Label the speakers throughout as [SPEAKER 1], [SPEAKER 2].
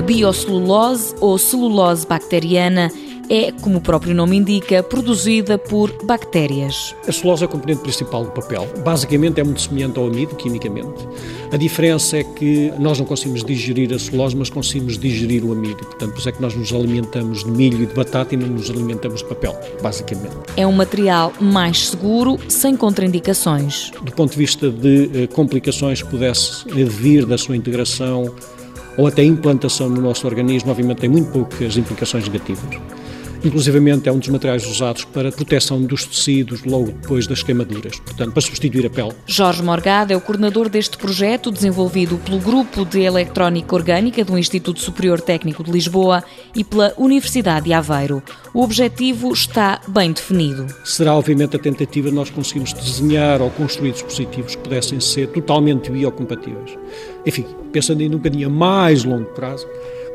[SPEAKER 1] biocelulose ou celulose bacteriana é, como o próprio nome indica, produzida por bactérias.
[SPEAKER 2] A celulose é o componente principal do papel. Basicamente é muito semelhante ao amido, quimicamente. A diferença é que nós não conseguimos digerir a celulose, mas conseguimos digerir o amido. Portanto, por isso é que nós nos alimentamos de milho e de batata e não nos alimentamos de papel, basicamente.
[SPEAKER 1] É um material mais seguro, sem contraindicações.
[SPEAKER 2] Do ponto de vista de eh, complicações que pudesse vir da sua integração ou até implantação no nosso organismo, obviamente tem muito poucas implicações negativas. Inclusivamente é um dos materiais usados para proteção dos tecidos logo depois das queimaduras, portanto, para substituir a pele.
[SPEAKER 1] Jorge Morgado é o coordenador deste projeto desenvolvido pelo Grupo de Eletrónica Orgânica do Instituto Superior Técnico de Lisboa e pela Universidade de Aveiro. O objetivo está bem definido.
[SPEAKER 2] Será, obviamente, a tentativa de nós conseguirmos desenhar ou construir dispositivos que pudessem ser totalmente biocompatíveis. Enfim, pensando em um bocadinho a mais longo prazo,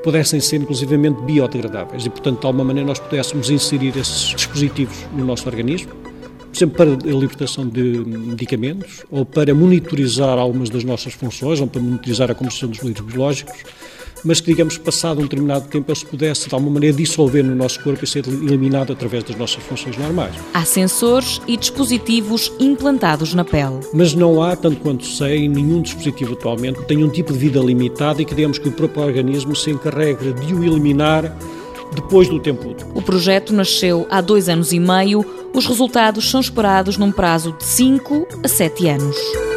[SPEAKER 2] pudessem ser inclusivamente biodegradáveis e, portanto, de alguma maneira nós pudéssemos inserir esses dispositivos no nosso organismo, por exemplo, para a libertação de medicamentos ou para monitorizar algumas das nossas funções ou para monitorizar a composição dos fluidos biológicos mas que, digamos, passado um determinado tempo, ele se pudesse, de alguma maneira, dissolver no nosso corpo e ser eliminado através das nossas funções normais.
[SPEAKER 1] Há sensores e dispositivos implantados na pele.
[SPEAKER 2] Mas não há, tanto quanto sei, nenhum dispositivo atualmente que tenha um tipo de vida limitado e que, digamos, que o próprio organismo se encarregue de o eliminar depois do tempo útil.
[SPEAKER 1] O projeto nasceu há dois anos e meio. Os resultados são esperados num prazo de 5 a 7 anos.